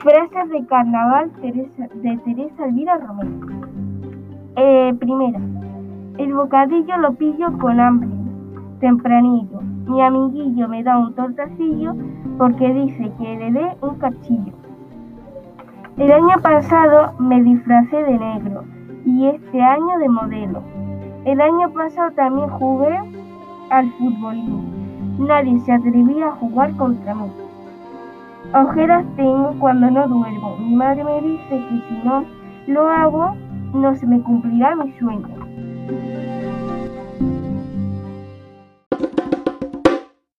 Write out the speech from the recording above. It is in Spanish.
Frases de carnaval de Teresa Elvira Romero. Eh, primera. El bocadillo lo pillo con hambre, tempranillo. Mi amiguillo me da un tortacillo porque dice que le dé un cachillo. El año pasado me disfracé de negro y este año de modelo. El año pasado también jugué al futbolín. Nadie se atrevía a jugar contra mí. Ojeras tengo cuando no duermo. Mi madre me dice que si no lo hago, no se me cumplirá mi sueño.